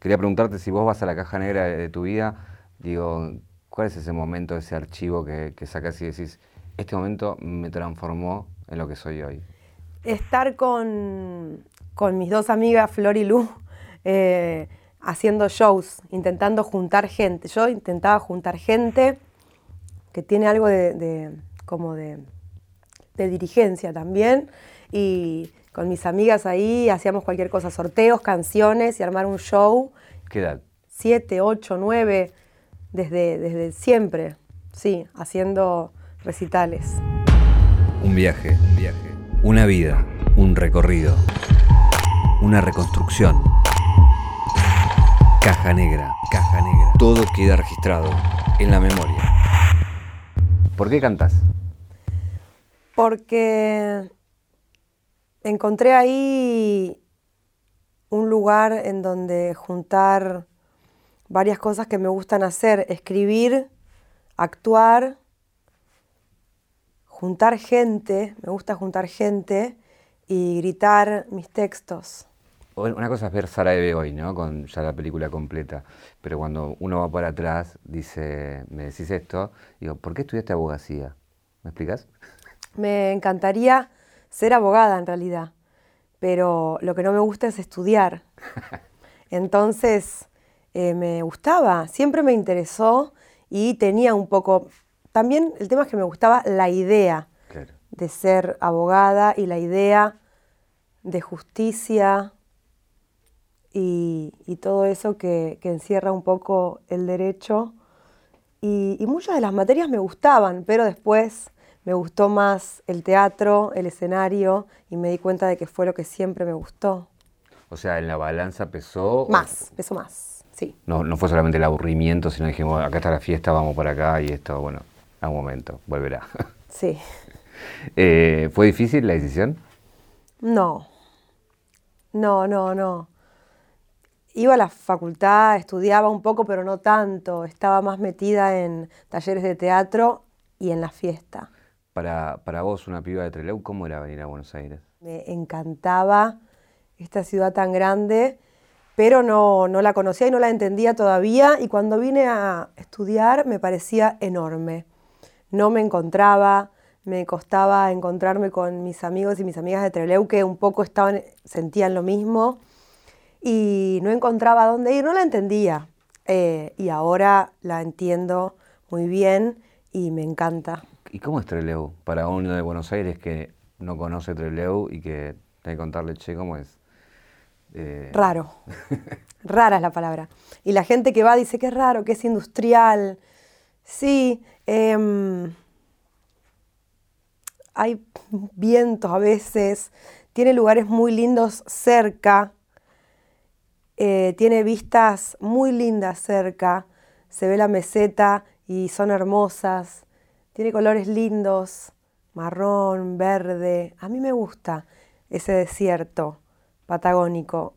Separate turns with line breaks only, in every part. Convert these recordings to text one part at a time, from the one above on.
quería preguntarte si vos vas a la caja negra de, tu vida, digo, ¿cuál es ese momento, ese archivo que, sacas y decís, este momento me transformó en lo que soy hoy?
Estar con, con mis dos amigas, Flor y Lu, eh, haciendo shows, intentando juntar gente. Yo intentaba juntar gente que tiene algo de, como de, dirigencia también. Y con mis amigas ahí hacíamos cualquier cosa, sorteos, canciones y armar un show.
¿Qué edad?
Siete, ocho, nueve, desde, desde siempre, sí, haciendo recitales.
Un viaje, un viaje. Una vida, un recorrido. Una reconstrucción. Caja negra, caja negra. Todo queda registrado en la memoria. ¿Por qué cantas?
Porque encontré ahí un lugar en donde juntar varias cosas que me gustan hacer, escribir, actuar, juntar gente, me gusta juntar gente y gritar mis textos.
Una cosa es ver Sara Eve hoy, ¿no? Con ya la película completa. Pero cuando uno va para atrás, dice, me decís esto, digo, ¿por qué estudiaste abogacía? ¿Me explicas?
Me encantaría ser abogada en realidad, pero lo que no me gusta es estudiar. Entonces, eh, me gustaba, siempre me interesó y tenía un poco, también el tema es que me gustaba la idea de ser abogada y la idea de justicia y, todo eso que, encierra un poco el derecho. Y, y muchas de las materias me gustaban, pero después me gustó más el teatro, el escenario, y me di cuenta de que fue lo que siempre me gustó.
O sea, en la balanza pesó.
Más, pesó más, sí.
No, no fue solamente el aburrimiento, sino dijimos, acá está la fiesta, vamos por acá, y esto, bueno, a un momento, volverá.
Sí.
Eh, ¿Fue difícil la decisión?
No. No, no, no. Iba a la facultad, estudiaba un poco, pero no tanto. Estaba más metida en talleres de teatro y en la fiesta.
Para, vos, una piba de Trelew, ¿cómo era venir a Buenos Aires?
Me encantaba esta ciudad tan grande, pero no, no la conocía y no la entendía todavía. Y cuando vine a estudiar me parecía enorme. No me encontraba, me costaba encontrarme con mis amigos y mis amigas de Trelew que un poco estaban, sentían lo mismo y no encontraba dónde ir, no la entendía. Eh, y ahora la entiendo muy bien y me encanta.
¿Y cómo es Trelew? Para uno de Buenos Aires que no conoce Trelew y que tiene que contarle, che, ¿cómo es?
Eh, raro. Rara es la palabra. Y la gente que va dice que es raro, que es industrial. Sí, em, hay vientos a veces, tiene lugares muy lindos cerca, eh, tiene vistas muy lindas cerca, se ve la meseta y son hermosas, tiene colores lindos, marrón, verde, a mí me gusta ese desierto patagónico,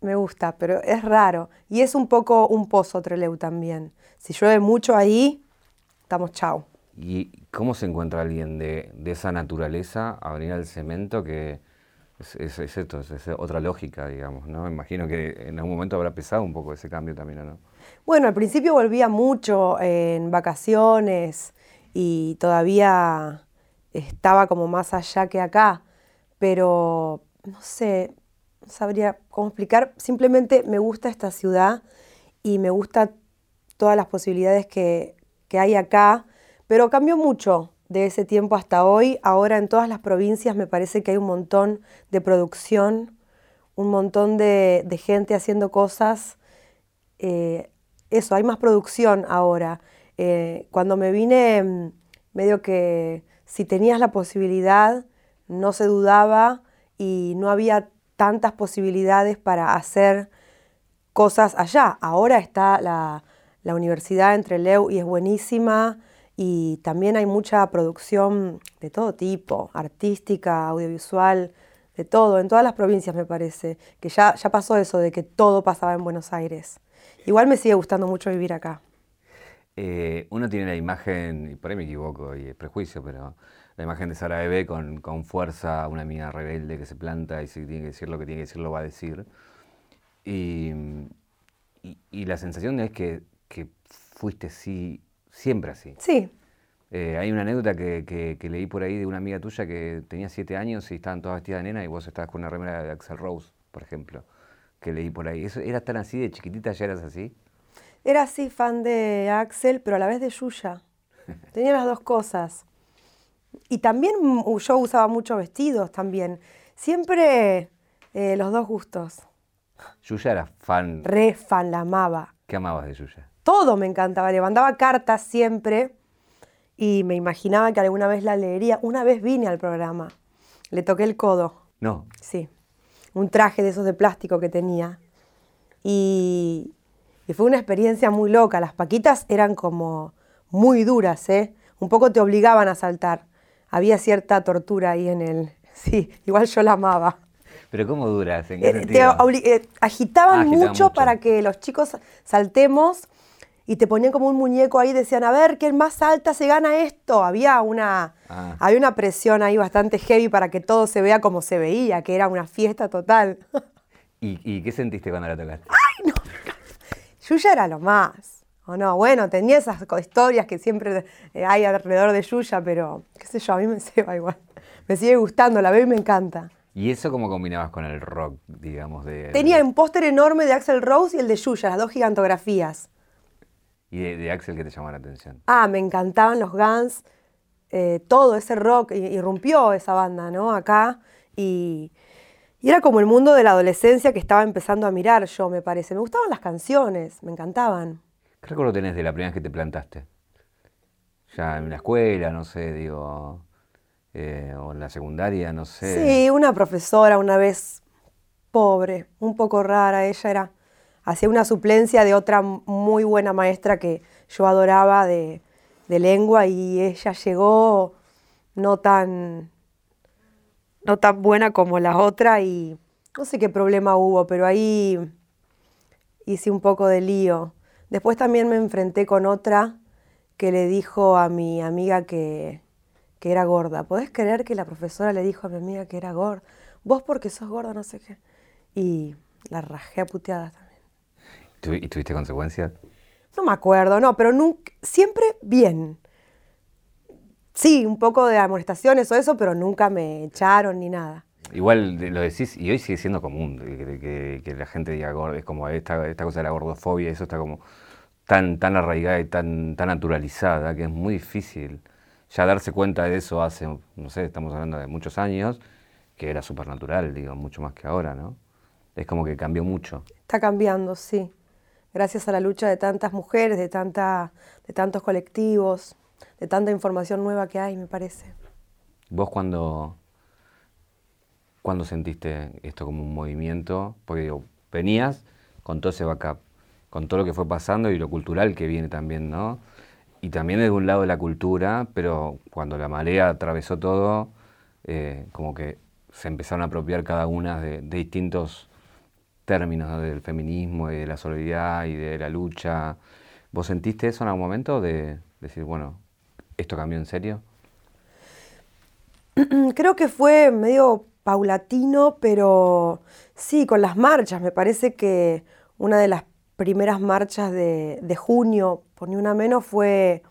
me gusta, pero es raro y es un poco un pozo Treleu también. Si llueve mucho ahí, estamos chao.
¿Y cómo se encuentra alguien de, esa naturaleza a venir al cemento que es, esto, es, otra lógica, digamos, ¿no? Imagino que en algún momento habrá pesado un poco ese cambio también, ¿no?
Bueno, al principio volvía mucho en vacaciones y todavía estaba como más allá que acá, pero no sé, no sabría cómo explicar, simplemente me gusta esta ciudad y me gusta todas las posibilidades que, que hay acá pero cambió mucho de ese tiempo hasta hoy. Ahora en todas las provincias me parece que hay un montón de producción, un montón de, gente haciendo cosas. Eh, eso, hay más producción ahora. Eh, cuando me vine, mm, medio que si tenías la posibilidad, no se dudaba y no había tantas posibilidades para hacer cosas allá. Ahora está la, la universidad entre Leu y es buenísima y también hay mucha producción de todo tipo, artística, audiovisual, de todo, en todas las provincias me parece, que ya, ya pasó eso de que todo pasaba en Buenos Aires. Igual me sigue gustando mucho vivir acá.
Eh, uno tiene la imagen, y por ahí me equivoco y es prejuicio, pero la imagen de Sara Bebé con, con fuerza, una amiga rebelde que se planta y si tiene que decir lo que tiene que decir lo va a decir. Y, y la sensación es que, que fuiste sí, siempre así.
Sí,
Eh, hay una anécdota que, que- que leí por ahí de una amiga tuya que tenía siete años y estaban todas vestidas de nena y vos estabas con una remera de Axel Rose, por ejemplo, que leí por ahí. ¿Eso era tan así de chiquitita, ya eras así?
Era así fan de Axel, pero a la vez de Yuya. Tenía las dos cosas. Y también yo usaba muchos vestidos también. Siempre eh, los dos gustos.
Yuya era fan.
Re fan, la amaba.
¿Qué amabas de Yuya?
Todo me encantaba. Le mandaba cartas siempre y me imaginaba que alguna vez la leería. Una vez vine al programa. Le toqué el codo.
No,
Sí, un traje de esos de plástico que tenía. Y, y fue una experiencia muy loca. Las paquitas eran como muy duras, ¿eh? Un poco te obligaban a saltar. Había cierta tortura ahí en el... Sí, igual yo la amaba.
pero ¿cómo duras? ¿En qué
Eh, te eh, agitaban
Ah,
mucho,
mucho.
para que los chicos saltemos y te ponían como un muñeco ahí, decían, a ver, ¿quién más salta se gana esto? Había una,
Ah.
había una presión ahí bastante heavy para que todo se vea como se veía, que era una fiesta total.
¿Y, y qué sentiste cuando la tocaste?
Yuya era lo más, ¿o no? Bueno, tenía esas historias que siempre eh, hay alrededor de Yuya, pero qué sé yo, a mí me ceba igual. Me sigue gustando, la veo y me encanta.
¿Y eso cómo combinabas con el rock, digamos? De,
Tenía un póster enorme de Axel Rose y el de Yuya, las dos gigantografías.
¿Y de, de Axel que te llamó la atención?
Ah, me encantaban los Guns, eh, todo ese rock, irrumpió esa banda, ¿no? Acá, y, y era como el mundo de la adolescencia que estaba empezando a mirar yo, me parece. Me gustaban las canciones, me encantaban.
¿Qué recuerdo tenés de la primera vez que te plantaste? Ya en la escuela, no sé, digo, eh, o en la secundaria, no sé.
Sí, una profesora una vez pobre, un poco rara, ella era, hacía una suplencia de otra muy buena maestra que yo adoraba de, de lengua y ella llegó no tan, no tan buena como la otra y no sé qué problema hubo, pero ahí hice un poco de lío. Después también me enfrenté con otra que le dijo a mi amiga que, que era gorda. ¿Podés creer que la profesora le dijo a mi amiga que era gorda? Vos porque sos gorda, no sé qué. Y la rajé a puteadas también.
¿Tu- ¿Y tuviste consecuencias?
No me acuerdo, no, pero nunca, siempre bien. Sí, un poco de amonestaciones o eso, pero nunca me echaron ni nada.
Igual lo decís, y hoy sigue siendo común que, que- que la gente diga es como esta, esta cosa de la gordofobia, eso está como tan, tan arraigada y tan, tan naturalizada que es muy difícil ya darse cuenta de eso hace, no sé, estamos hablando de muchos años, que era súper natural, digo, mucho más que ahora, ¿no? Es como que cambió mucho.
Está cambiando, sí. Gracias a la lucha de tantas mujeres, de, tanta, de tantos colectivos, de tanta información nueva que hay, me parece.
¿Vos cuando, cuando sentiste esto como un movimiento? Porque venías con todo ese backup, con todo lo que fue pasando y lo cultural que viene también, ¿no? Y también desde un lado de la cultura, pero cuando la marea atravesó todo, eh, como que se empezaron a apropiar cada una de, de distintos términos, ¿no? del feminismo y de la solidaridad y de la lucha. ¿Vos sentiste eso en algún momento de decir, bueno, esto cambió en serio?
Creo que fue medio paulatino, pero sí, con las marchas. Me parece que una de las primeras marchas de, junio, por ni una menos, fue,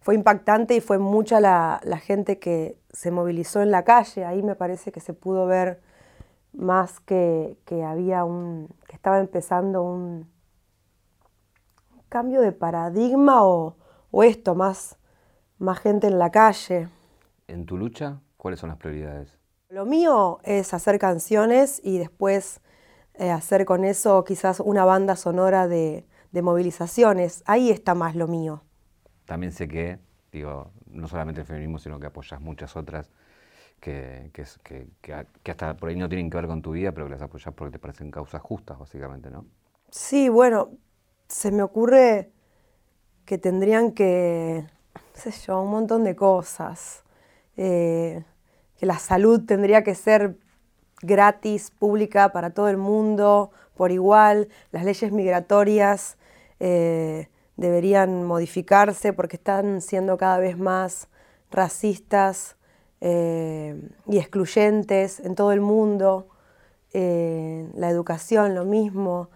fue impactante y fue mucha la, gente que se movilizó en la calle. Ahí me parece que se pudo ver más que, había un, que estaba empezando un, cambio de paradigma o esto, más, más gente en la calle.
En tu lucha, ¿cuáles son las prioridades?
Lo mío es hacer canciones y después eh, hacer con eso quizás una banda sonora de, de movilizaciones. Ahí está más lo mío.
También sé que, digo, no solamente el feminismo, sino que apoyas muchas otras que, que, que- que hasta por ahí no tienen que ver con tu vida, pero que las apoyas porque te parecen causas justas, básicamente, ¿no?
Sí, bueno, se me ocurre que tendrían que, no sé yo, un montón de cosas. Eh, que la salud tendría que ser gratis, pública para todo el mundo, por igual. Las leyes migratorias eh, deberían modificarse porque están siendo cada vez más racistas eh, y excluyentes en todo el mundo. La educación, lo mismo.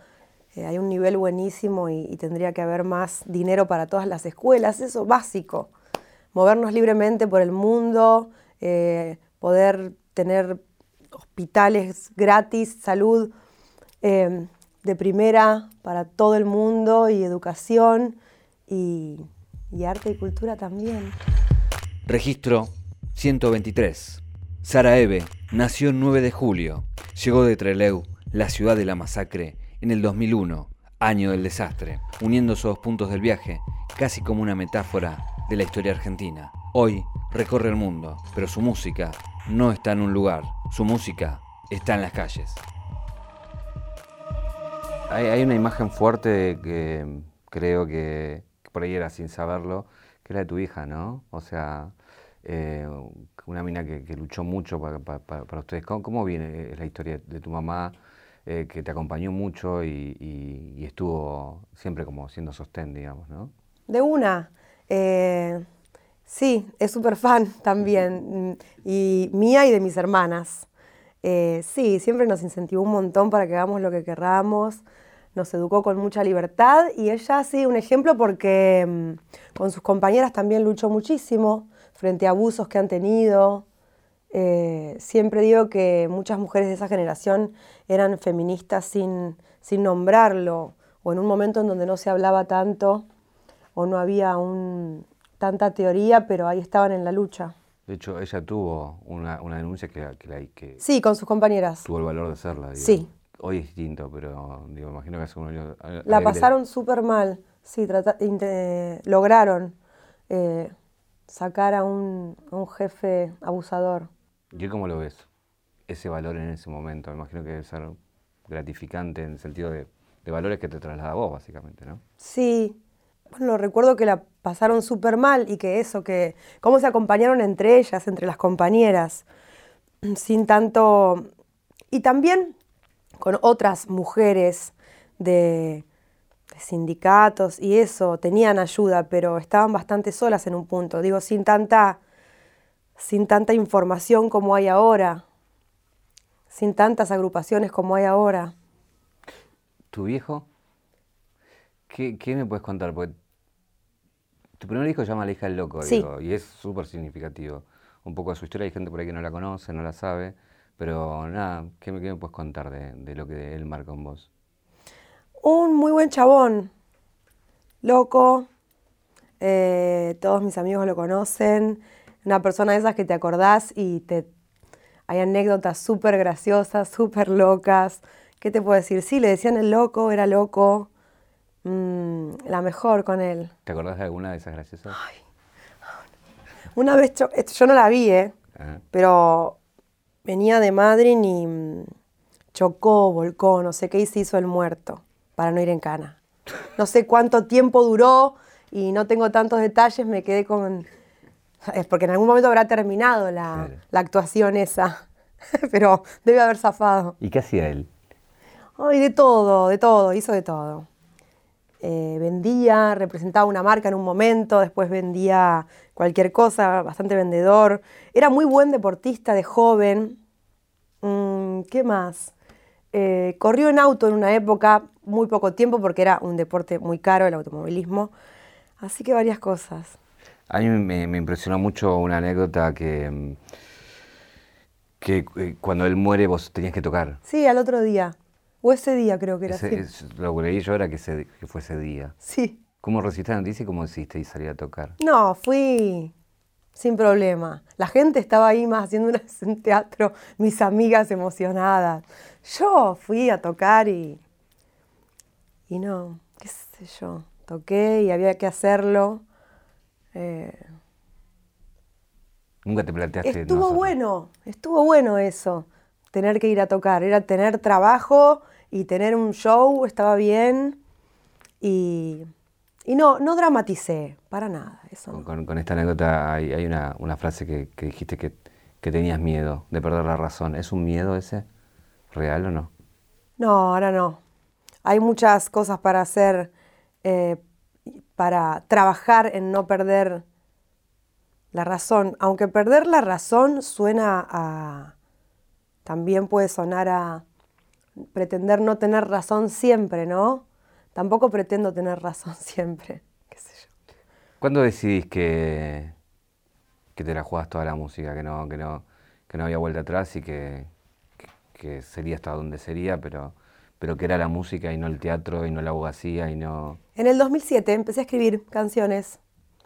Eh, hay un nivel buenísimo y, tendría que haber más dinero para todas las escuelas, eso básico. Movernos libremente por el mundo, eh, poder tener hospitales gratis, salud eh, de primera para todo el mundo y educación y, y arte y cultura también.
Registro 123. Sara Eve nació el 9 de julio. Llegó de Trelew, la ciudad de la masacre, en el 2001, año del desastre, uniendo esos puntos del viaje, casi como una metáfora de la historia argentina. Hoy recorre el mundo, pero su música no está en un lugar, su música está en las calles.
Hay, una imagen fuerte que creo que, por ahí era sin saberlo, que es la de tu hija, ¿no? O sea, eh, una mina que, luchó mucho para, ustedes. ¿Cómo, viene la historia de tu mamá, eh, que te acompañó mucho y, estuvo siempre como siendo sostén, digamos, ¿no?
De una. Eh, sí, es súper fan también, y mía y de mis hermanas. sí, siempre nos incentivó un montón para que hagamos lo que querramos nos educó con mucha libertad y ella sí, un ejemplo porque mm, con sus compañeras también luchó muchísimo frente a abusos que han tenido. Eh, siempre digo que muchas mujeres de esa generación eran feministas sin, sin nombrarlo, o en un momento en donde no se hablaba tanto, o no había un, tanta teoría, pero ahí estaban en la lucha.
De hecho, ella tuvo una, denuncia que, que, que,
Sí, con sus compañeras.
Tuvo el valor de hacerla.
Sí.
Hoy es distinto, pero digo, imagino que hace un año...
La pasaron súper mal, sí, lograron. Eh, sacar a un, jefe abusador.
¿Y cómo lo ves? Ese valor en ese momento, me imagino que debe ser gratificante en el sentido de, valores que te traslada a vos, básicamente, ¿no?
Sí. Bueno, recuerdo que la pasaron súper mal y que eso, que cómo se acompañaron entre ellas, entre las compañeras, sin tanto... Y también con otras mujeres de, sindicatos y eso, tenían ayuda, pero estaban bastante solas en un punto, digo, sin tanta, sin tanta información como hay ahora, sin tantas agrupaciones como hay ahora.
¿Tu viejo? ¿Qué, me puedes contar? Porque tu primer hijo se llama La hija del loco, y es súper significativo. Un poco de su historia, hay gente por ahí que no la conoce, no la sabe, pero nada, ¿qué me, puedes contar de, de lo que él marca en vos?
un muy buen chabón, loco, eh, todos mis amigos lo conocen, una persona de esas que te acordás y te hay anécdotas súper graciosas, súper locas. ¿Qué te puedo decir? Sí, le decían el loco, era loco. Mm, la mejor con él.
¿Te acordás de alguna de esas graciosas?
Una vez, yo, yo no la vi, ¿eh? Pero venía de Madrid y mm, chocó, volcó, no sé qué, y se hizo el muerto para no ir en cana. No sé cuánto tiempo duró y no tengo tantos detalles, me quedé con... Es porque en algún momento habrá terminado la, actuación esa, pero debe haber zafado.
¿Y qué hacía él?
Ay, de todo, de todo, hizo de todo. Eh, vendía, representaba una marca en un momento, después vendía cualquier cosa, bastante vendedor. Era muy buen deportista de joven. Mm, ¿Qué más? Eh, corrió en auto en una época, muy poco tiempo, porque era un deporte muy caro el automovilismo. Así que varias cosas.
A mí me, impresionó mucho una anécdota que, que eh, cuando él muere vos tenías que tocar.
Sí, al otro día. O ese día creo que era
así. lo que leí yo era que, que fue ese día.
Sí.
¿Cómo recibiste la noticia y cómo decidiste y salir a tocar?
No, fui sin problema. La gente estaba ahí más haciendo un teatro, mis amigas emocionadas. Yo fui a tocar y, y no, qué sé yo, toqué y había que hacerlo. Eh,
Nunca te planteaste.
Estuvo bueno, estuvo bueno eso, tener que ir a tocar. Era tener trabajo y tener un show, estaba bien. Y y no, no dramaticé, para nada. Eso
con, esta anécdota hay, una, frase que, dijiste que, tenías miedo de perder la razón. ¿Es un miedo ese? ¿Real o no?
No, ahora no. Hay muchas cosas para hacer, eh, para trabajar en no perder la razón. Aunque perder la razón suena a... también puede sonar a pretender no tener razón siempre, ¿no? Tampoco pretendo tener razón siempre, qué.
¿Cuándo decidís que, que te la jugás toda la música, que no, que no, que no había vuelta atrás y que, que, sería hasta donde sería, pero, pero que era la música y no el teatro y no la abogacía y no...
En el 2007 empecé a escribir canciones,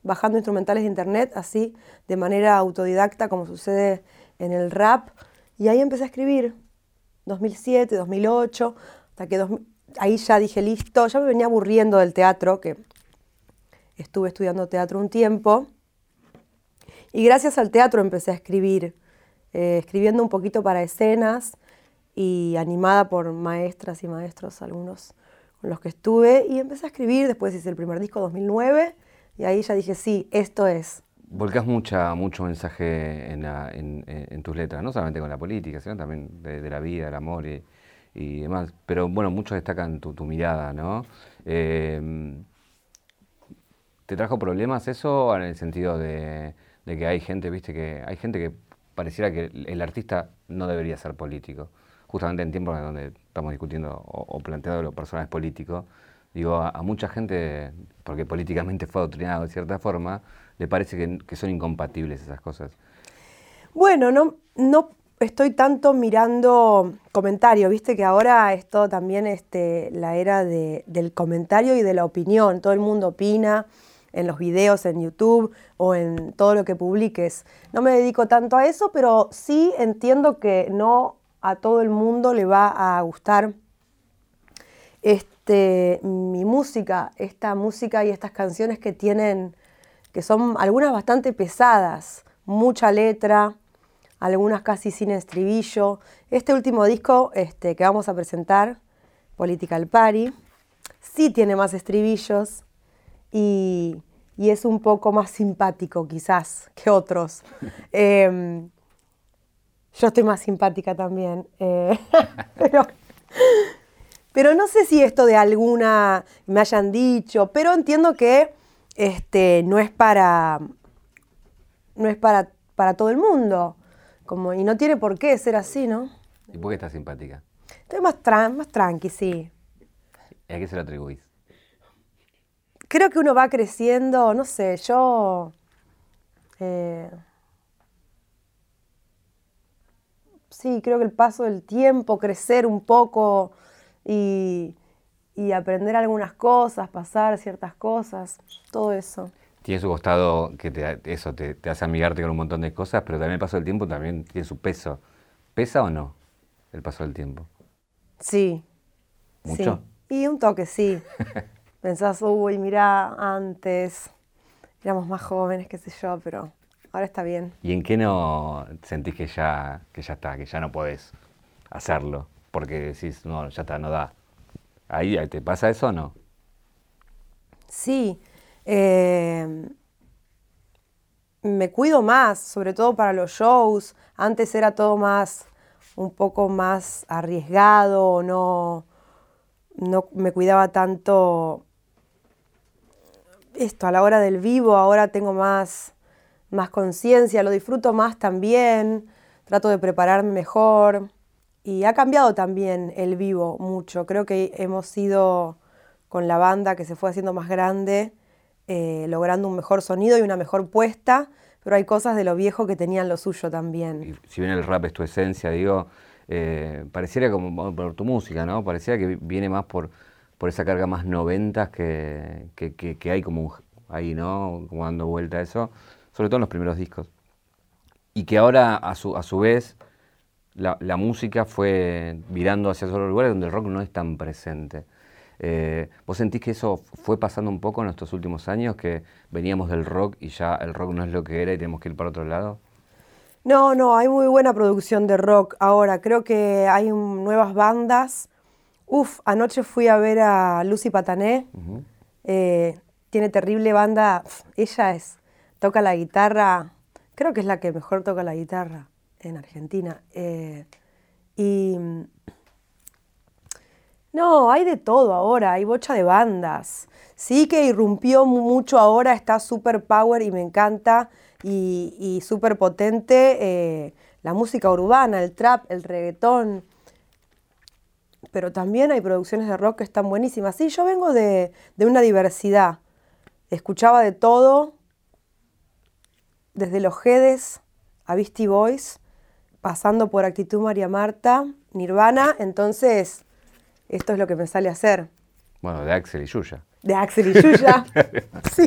bajando instrumentales de internet, así, de manera autodidacta, como sucede en el rap, y ahí empecé a escribir, 2007, 2008, hasta que ahí ya dije, listo, ya me venía aburriendo del teatro, que estuve estudiando teatro un tiempo, y gracias al teatro empecé a escribir, eh, escribiendo un poquito para escenas y animada por maestras y maestros, algunos los que estuve, y empecé a escribir, después hice el primer disco 2009, y ahí ya dije, sí, esto es.
Volcás mucha, mucho mensaje en, tus letras, no solamente con la política, sino también de, la vida, el amor y, demás. Pero bueno, muchos destacan tu, mirada, ¿no? Em, ¿Te trajo problemas eso en el sentido de, que hay gente, viste, que hay gente que pareciera que el artista no debería ser político? Justamente en tiempos donde estamos discutiendo o, planteando los personajes políticos, digo, a, mucha gente, porque políticamente fue adoctrinado de cierta forma, le parece que, son incompatibles esas cosas.
Bueno, no, no estoy tanto mirando comentarios, viste que ahora es todo también este, la era del comentario y de la opinión, todo el mundo opina en los videos en YouTube o en todo lo que publiques. No me dedico tanto a eso, pero sí entiendo que no a todo el mundo le va a gustar este, mi música, esta música y estas canciones que tienen que son algunas bastante pesadas, mucha letra, algunas casi sin estribillo. Este último disco este, que vamos a presentar, Political Party, sí tiene más estribillos y, es un poco más simpático quizás que otros. Em, yo estoy más simpática también, eh, pero, pero no sé si esto de alguna me hayan dicho, pero entiendo que este, no es para, no es para, para todo el mundo. Como, y no tiene por qué ser así, ¿no?
¿Y por qué estás simpática?
Estoy más, tran más tranqui, sí.
¿Y a qué se lo atribuís?
Creo que uno va creciendo, no sé, yo... Eh, sí, creo que el paso del tiempo, crecer un poco y, y aprender algunas cosas, pasar ciertas cosas, todo eso.
Tiene su costado que te, eso te, hace amigarte con un montón de cosas, pero también el paso del tiempo también tiene su peso. ¿Pesa o no el paso del tiempo?
Sí.
¿Mucho?
Y un toque, sí. Pensás, uy, mira, antes éramos más jóvenes, qué sé yo, pero ahora está bien.
¿Y en qué no sentís que ya, que ya está, que ya no podés hacerlo? Porque decís, no, ya está, no da. ¿Ahí te pasa eso o no?
Sí. Eh, me cuido más, sobre todo para los shows. Antes era todo más, un poco más arriesgado, no, no me cuidaba tanto esto a la hora del vivo, ahora tengo más, más conciencia, lo disfruto más también, trato de prepararme mejor. Y ha cambiado también el vivo mucho. Creo que hemos ido con la banda que se fue haciendo más grande, eh, logrando un mejor sonido y una mejor puesta, pero hay cosas de lo viejo que tenían lo suyo también.
si bien el rap es tu esencia, digo, eh, pareciera como por tu música, ¿no? Pareciera que viene más por, por esa carga más noventas que, que, hay como ahí, ¿no? Como dando vuelta a eso, sobre todo en los primeros discos. Y que ahora, a su, a su vez, la, música fue virando hacia otros lugares donde el rock no es tan presente. Eh, ¿Vos sentís que eso fue pasando un poco en estos últimos años, que veníamos del rock y ya el rock no es lo que era y tenemos que ir para otro lado?
No, no, hay muy buena producción de rock ahora. Creo que hay nuevas bandas. Uf, anoche fui a ver a Lucy Patané. Eh, tiene terrible banda. ella es, toca la guitarra. Creo que es la que mejor toca la guitarra en Argentina. Eh, y no, hay de todo ahora, hay bocha de bandas. Sí que irrumpió mucho ahora, está super power y me encanta y, y súper potente eh, la música urbana, el trap, el reggaetón. pero también hay producciones de rock que están buenísimas. Sí, yo vengo de una diversidad. Escuchaba de todo, desde los Jedes a Beastie Boys, pasando por Actitud María Marta, Nirvana, entonces esto es lo que me sale a hacer.
Bueno, de Axel y Yuya.
De Axel y Yuya. sí.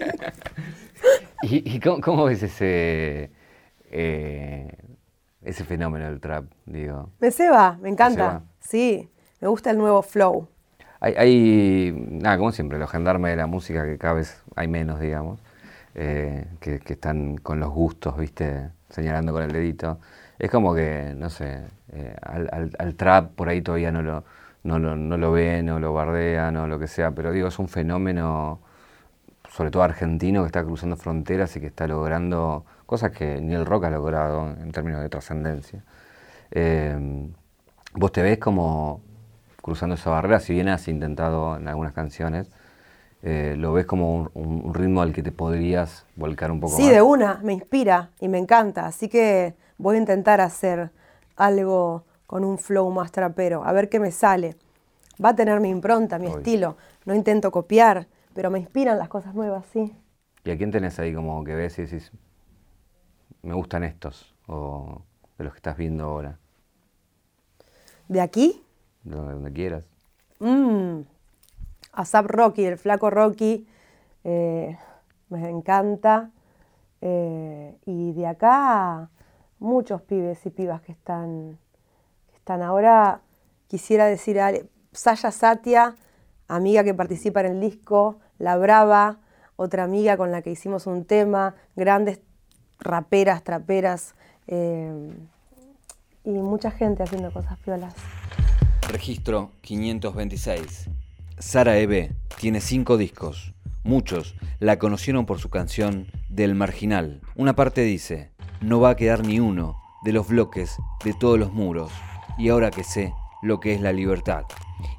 ¿Y, y cómo, cómo ves ese, eh, ese fenómeno del trap? Digo?
Me ceba, me encanta.
ceba.
Sí, me gusta el nuevo flow.
Hay, hay, nada, como siempre, los gendarmes de la música que cada vez hay menos, digamos, eh, que, están con los gustos, ¿viste? Señalando con el dedito. Es como que, no sé, eh, al, trap por ahí todavía no lo, no, lo, no lo ven o lo bardean o lo que sea, pero digo, es un fenómeno, sobre todo argentino, que está cruzando fronteras y que está logrando cosas que ni el rock ha logrado en términos de trascendencia. Eh, ¿Vos te ves como cruzando esa barrera? Si bien has intentado en algunas canciones, eh, ¿lo ves como un, ritmo al que te podrías volcar un poco
Sí,
más?
de una, me inspira y me encanta. Así que voy a intentar hacer algo con un flow más trapero, a ver qué me sale. Va a tener mi impronta, mi
Obvio.
estilo. No intento copiar, pero me inspiran las cosas nuevas, sí.
¿Y a quién tenés ahí como que ves y decís, me gustan estos? O de los que estás viendo ahora,
De aquí,
de donde, donde quieras.
mmm, ASAP Rocky, el flaco Rocky, eh, me encanta. Eh, y de acá, muchos pibes y pibas que están, que están ahora. Quisiera decir a Saya Satia, amiga que participa en el disco, La Brava, otra amiga con la que hicimos un tema, grandes raperas, traperas, eh, y mucha gente haciendo cosas piolas.
Registro 526. Sara Eve tiene cinco discos. Muchos la conocieron por su canción Del Marginal. Una parte dice, no va a quedar ni uno de los bloques de todos los muros. Y ahora que sé lo que es la libertad.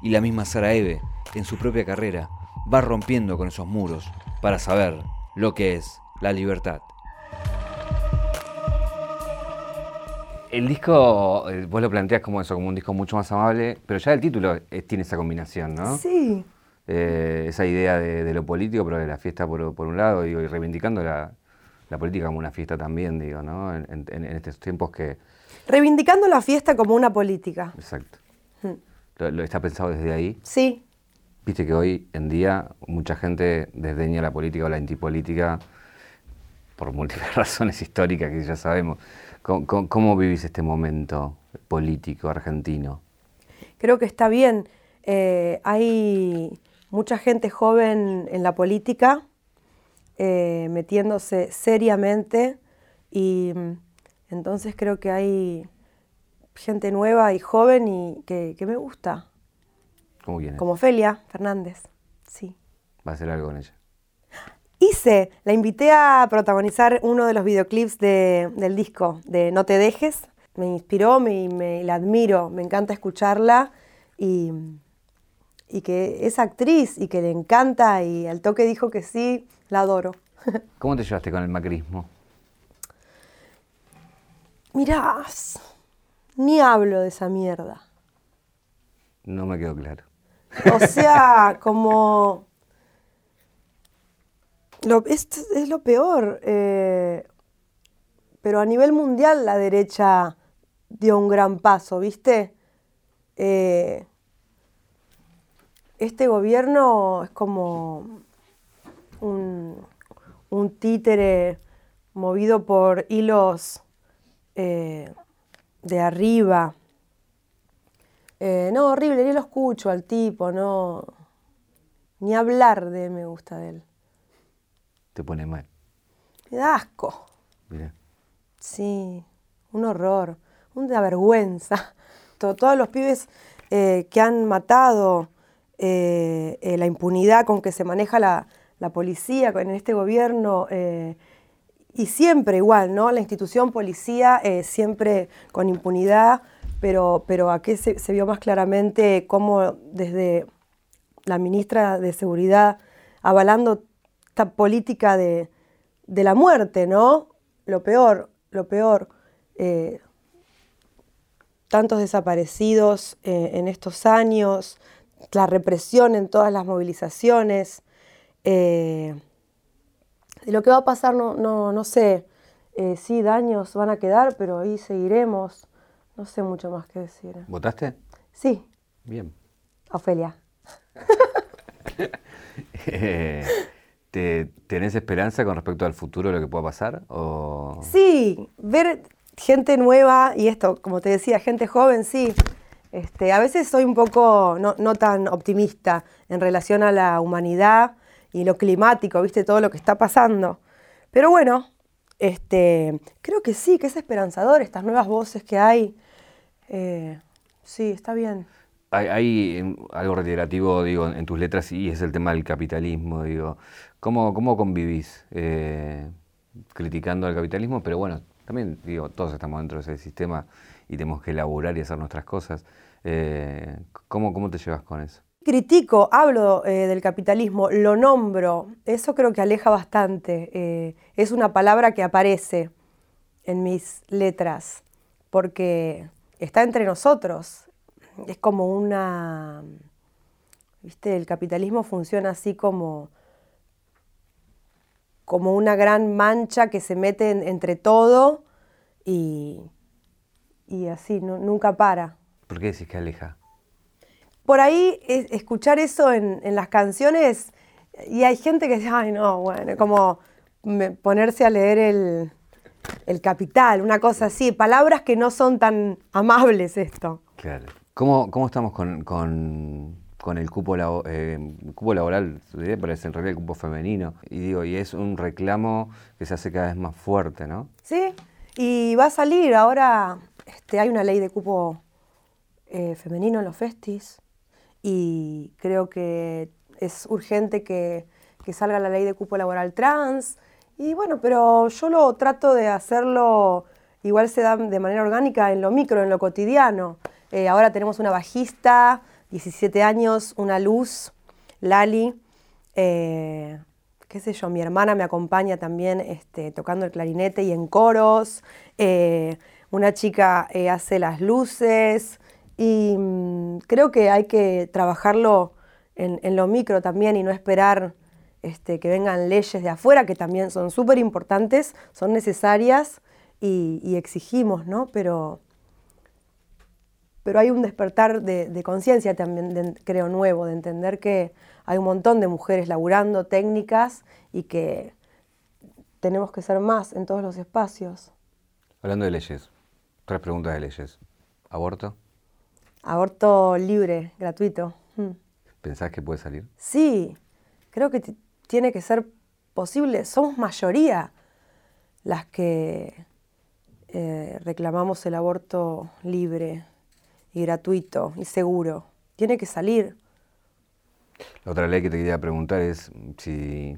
Y la misma Sara Eve, en su propia carrera, va rompiendo con esos muros para saber lo que es la libertad.
El disco, eh, vos lo planteas como eso, como un disco mucho más amable, pero ya el título eh, tiene esa combinación, ¿no?
Sí,
Eh, esa idea de, de lo político, pero de la fiesta por, por un lado, digo, y reivindicando la, la política como una fiesta también, digo, ¿no? En, en- en estos tiempos que...
reivindicando la fiesta como una política.
Exacto. Lo, lo está pensado desde ahí.
Sí,
Viste que hoy en día mucha gente desdeña la política o la antipolítica por múltiples razones históricas que ya sabemos. ¿Cómo, cómo- cómo vivís este momento político argentino?
creo que está bien. Eh, hay mucha gente joven en la política eh, metiéndose seriamente y mm, entonces creo que hay gente nueva y joven y que, que me gusta, como Felia Fernández. Sí.
¿Va a hacer algo con ella?
Hice, la invité a protagonizar uno de los videoclips de- del disco de No te dejes. Me inspiró, me, me- la admiro, me encanta escucharla y, y que es actriz y que le encanta y al toque dijo que sí, la adoro.
¿Cómo te llevaste con el macrismo?
Mirá, ni hablo de esa mierda.
No me quedó claro.
O sea, como... Es, lo peor. eh, pero a nivel mundial la derecha dio un gran paso, ¿viste? Eh, este gobierno es como un, títere movido por hilos eh, de arriba. No, horrible, ni lo escucho al tipo, no. Ni hablar de me gusta de él.
Te pone mal.
Me da asco. Sí, un horror, una vergüenza. To- todos los pibes eh, que han matado, eh, eh, la impunidad con que se maneja la, la policía en este gobierno, y siempre igual, ¿no? La institución policía siempre con impunidad, pero, pero aquí se, se vio más claramente cómo desde la ministra de Seguridad avalando esta política de, de la muerte, ¿no? Lo peor, lo peor. eh, tantos desaparecidos eh, en estos años, la represión en todas las movilizaciones. Eh, lo que va a pasar no, no, no sé. Eh, sí, daños van a quedar, pero ahí seguiremos. No sé mucho más que decir.
¿Votaste?
Sí.
Bien.
Ofelia.
¿te, ¿Tenés esperanza con respecto al futuro de lo que pueda pasar? O...
Sí, ver gente nueva y esto, como te decía, gente joven, sí. Este, a veces soy un poco no, no tan optimista en relación a la humanidad y lo climático, viste, todo lo que está pasando. Pero bueno, este, creo que sí, que es esperanzador estas nuevas voces que hay. Eh, sí, está bien.
Hay, hay, algo reiterativo, digo, en tus letras y es el tema del capitalismo, digo. ¿Cómo, cómo convivís eh, criticando al capitalismo? Pero bueno, también, digo, todos estamos dentro de ese sistema y tenemos que elaborar y hacer nuestras cosas. Eh, ¿cómo, ¿Cómo te llevas con eso?
critico, hablo eh, del capitalismo, lo nombro, eso creo que aleja bastante. Es una palabra que aparece en mis letras, porque está entre nosotros. Es como una... ¿Viste? El capitalismo funciona así como, como una gran mancha que se mete entre todo y, y así, nunca para.
¿Por qué decís que aleja?
por ahí escuchar eso en, las canciones y hay gente que dice, ay no, bueno, como ponerse a leer el, capital, una cosa así, palabras que no son tan amables esto.
Claro. ¿Cómo, cómo estamos con, con, el cupo, eh, cupo laboral? Parece en realidad el cupo femenino. Y digo, y es un reclamo que se hace cada vez más fuerte, ¿no?
Sí, y va a salir ahora, este, hay una ley de cupo eh, femenino en los festis y creo que es urgente que, salga la ley de cupo laboral trans. Y bueno, pero yo lo trato de hacerlo, igual se da de manera orgánica en lo micro, en lo cotidiano. Eh, ahora tenemos una bajista, 17 años, una luz, Lali. Eh, qué sé yo, mi hermana me acompaña también este, tocando el clarinete y en coros. Eh, una chica hace las luces. Y mm, creo que hay que trabajarlo en, lo micro también y no esperar este, que vengan leyes de afuera, que también son súper importantes, son necesarias y, exigimos, ¿no? Pero, pero hay un despertar de, conciencia también, creo, nuevo, de entender que hay un montón de mujeres laburando técnicas y que tenemos que ser más en todos los espacios.
Hablando de leyes, tres preguntas de leyes. ¿Aborto?
Aborto libre, gratuito. Mm.
¿Pensás que puede salir?
Sí, creo que tiene que ser posible. Somos mayoría las que eh, reclamamos el aborto libre y gratuito y seguro. Tiene que salir.
La otra ley que te quería preguntar es si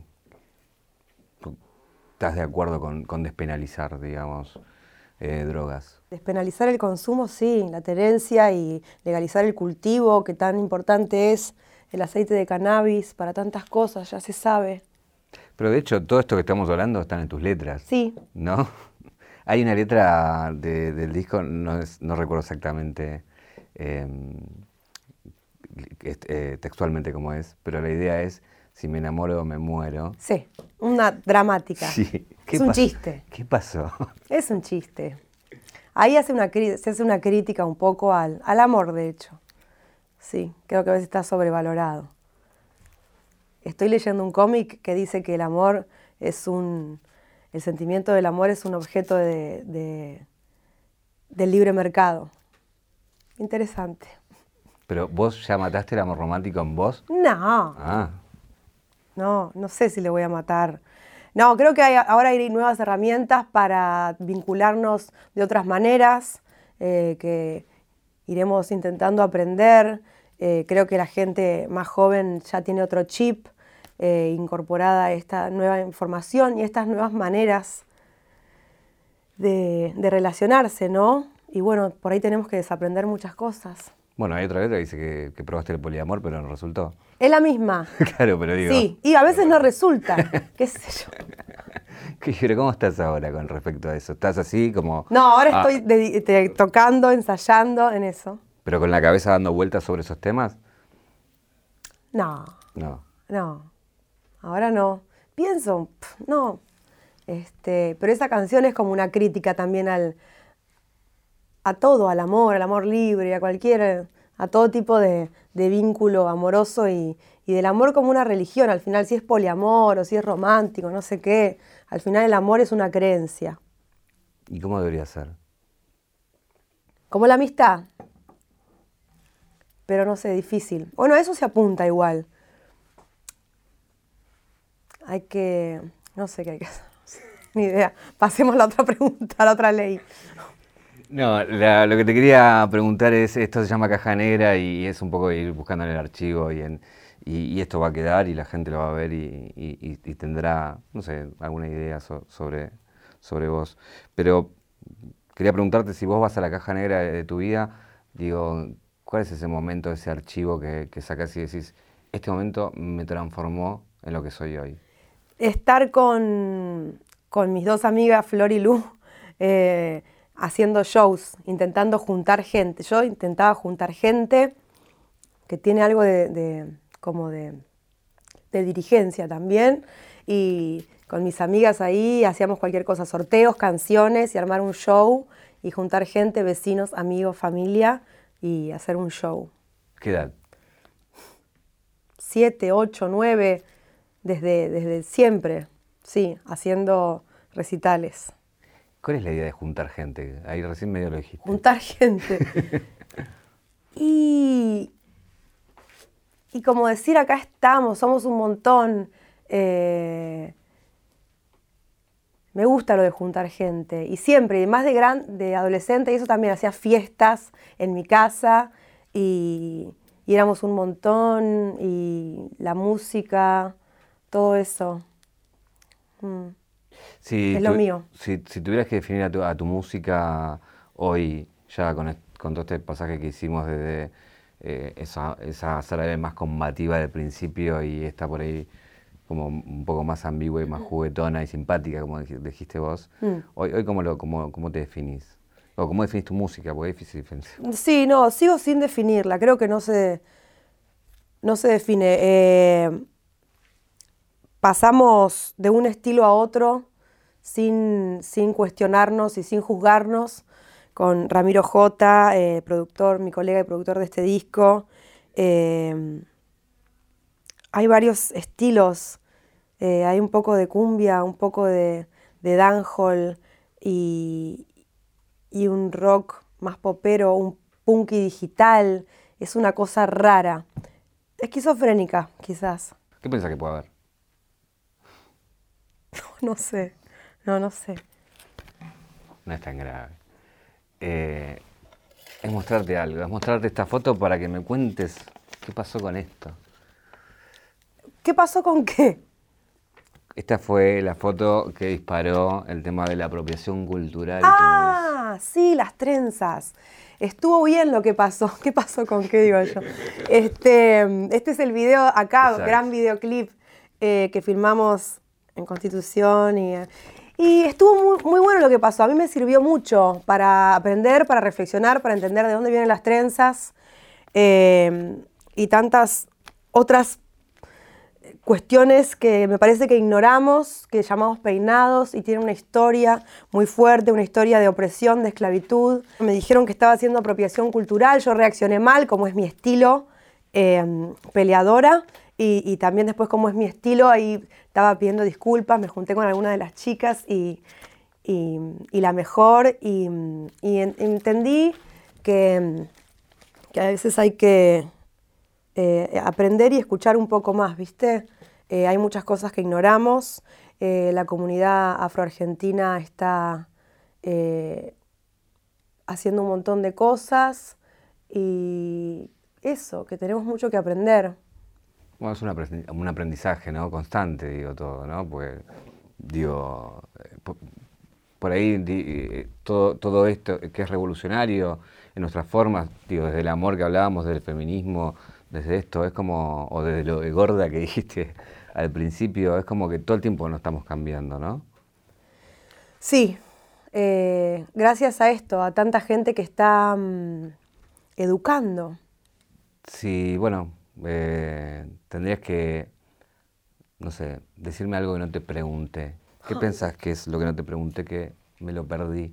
estás de acuerdo con, con despenalizar, digamos, eh, drogas.
Despenalizar el consumo, sí, la tenencia y legalizar el cultivo, que tan importante es el aceite de cannabis para tantas cosas, ya se sabe.
Pero de hecho, todo esto que estamos hablando está en tus letras.
Sí.
¿No? Hay una letra del disco, no, recuerdo exactamente eh, textualmente cómo es, pero la idea es, si me enamoro me muero.
Sí, una dramática.
Sí.
es un chiste.
¿Qué pasó?
Es un chiste. Ahí hace una, se hace una crítica un poco al, amor, de hecho. Sí, creo que a veces está sobrevalorado. Estoy leyendo un cómic que dice que el amor es un. El sentimiento del amor es un objeto de, del libre mercado. Interesante.
¿Pero vos ya mataste el amor romántico en vos?
No. Ah. No, no sé si le voy a matar no, creo que ahora hay nuevas herramientas para vincularnos de otras maneras, eh, que iremos intentando aprender. Eh, creo que la gente más joven ya tiene otro chip eh, incorporada a esta nueva información y estas nuevas maneras de, relacionarse, ¿no? Y bueno, por ahí tenemos que desaprender muchas cosas.
Bueno, hay otra vez que dice que, que probaste el poliamor, pero no resultó.
Es la misma.
claro, pero digo.
Sí, y a veces no resulta, qué sé yo.
Pero ¿cómo estás ahora con respecto a eso? ¿Estás así como...?
No, ahora
Ah,
estoy tocando, ensayando en eso.
¿Pero con la cabeza dando vueltas sobre esos temas?
No,
No.
no, ahora no. Pienso, no. Este, pero esa canción es como una crítica también al, a todo, al amor, al amor libre, a cualquier, a todo tipo de, de vínculo amoroso y, y del amor como una religión. Al final, si es poliamor o si es romántico, no sé qué, al final el amor es una creencia.
¿Y cómo debería ser?
Como la amistad. Pero no sé, difícil. Bueno, a eso se apunta igual. Hay que. No sé qué hay que hacer. Ni idea. Pasemos a la otra pregunta, a la otra ley.
No, la- lo que te quería preguntar es, esto se llama caja negra y es un poco ir buscando en el archivo y, esto va a quedar y la gente lo va a ver y, tendrá, no sé, alguna idea so- sobre, sobre vos. Pero quería preguntarte si vos vas a la caja negra de, de tu vida, digo, ¿cuál es ese momento, ese archivo que, que sacás y decís, este momento me transformó en lo que soy hoy?
Estar con, con mis dos amigas, Flor y Lu, eh, haciendo shows, intentando juntar gente. Yo intentaba juntar gente que tiene algo de, de- como de, de dirigencia también. Y con mis amigas ahí hacíamos cualquier cosa, sorteos, canciones y armar un show y juntar gente, vecinos, amigos, familia y hacer un show.
¿Qué edad?
Siete, ocho, nueve, desde, desde siempre, sí, haciendo recitales.
¿Cuál es la idea de juntar gente? Ahí recién medio lo dijiste.
juntar gente. y, y como decir, acá estamos, somos un montón. eh, me gusta lo de juntar gente. Y siempre, y más de, gran, de adolescente, y eso también hacía fiestas en mi casa. Y, y éramos un montón. Y la música, todo eso. Mm.
Si
Es lo mío.
Si, si tuvieras que definir a tu, a tu música hoy, ya con, con todo este pasaje que hicimos desde eh, esa, esa Eve más combativa del principio y esta por ahí como un poco más ambigua y más juguetona y simpática, como dij- dijiste vos,
Mm.
hoy, hoy cómo, lo, cómo, ¿cómo te definís? O cómo definís tu música, porque es difícil diferenciar.
Sí, no, sigo sin definirla. Creo que no se, no se define. Eh, pasamos de un estilo a otro sin, sin cuestionarnos y sin juzgarnos. Con Ramiro J, eh, productor, mi colega y productor de este disco. Eh, hay varios estilos. Eh, hay un poco de cumbia, un poco de, de dancehall y, y un rock más popero, un punky digital. Es una cosa rara. Esquizofrénica, quizás.
¿Qué pensás que puede haber?
No sé. No, no sé.
No es tan grave. Eh, es mostrarte algo, es mostrarte esta foto para que me cuentes qué pasó con esto.
¿Qué pasó con qué?
Esta fue la foto que disparó el tema de la apropiación cultural.
Ah, sí, las trenzas. Estuvo bien lo que pasó. ¿Qué pasó con qué digo yo? Este, este es el video acá,
Exacto.
gran videoclip eh, que filmamos en Constitución y, y estuvo muy, muy bueno lo que pasó. A mí me sirvió mucho para aprender, para reflexionar, para entender de dónde vienen las trenzas eh, y tantas otras cuestiones que me parece que ignoramos, que llamamos peinados y tienen una historia muy fuerte, una historia de opresión, de esclavitud. Me dijeron que estaba haciendo apropiación cultural, yo reaccioné mal, como es mi estilo, eh, peleadora, y, también después como es mi estilo, ahí estaba pidiendo disculpas, me junté con alguna de las chicas y, y- la mejor, y, y en- entendí que, que a veces hay que eh, aprender y escuchar un poco más, ¿viste? Eh, hay muchas cosas que ignoramos. eh, la comunidad afroargentina está haciendo un montón de cosas y eso, que tenemos mucho que aprender.
Bueno, es un aprendi- un aprendizaje, ¿no? Constante, digo, todo, ¿no? Pues, digo, eh, po- por ahí di- eh, todo, todo esto que es revolucionario en nuestras formas, digo, desde el amor que hablábamos, del feminismo, desde esto, es como, o desde lo de gorda que dijiste al principio, es como que todo el tiempo nos estamos cambiando, ¿no?
Sí, eh, gracias a esto, a tanta gente que está mm, educando.
Sí, bueno, eh, tendrías que, no sé, decirme algo que no te pregunte. ¿Qué pensás que es lo que no te pregunté que me lo perdí?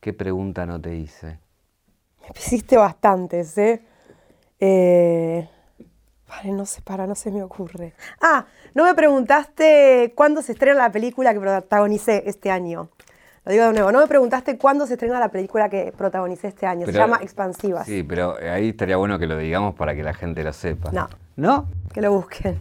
¿Qué pregunta no te hice?
Me hiciste bastantes, ¿eh? eh vale, no sé, para, no se me ocurre. Ah, no me preguntaste cuándo se estrena la película que protagonicé este año. Lo digo de nuevo, no me preguntaste cuándo se estrena la película que protagonicé este año. se llama Expansivas.
Sí, pero ahí estaría bueno que lo digamos para que la gente lo sepa.
No.
¿No?
Que lo busquen.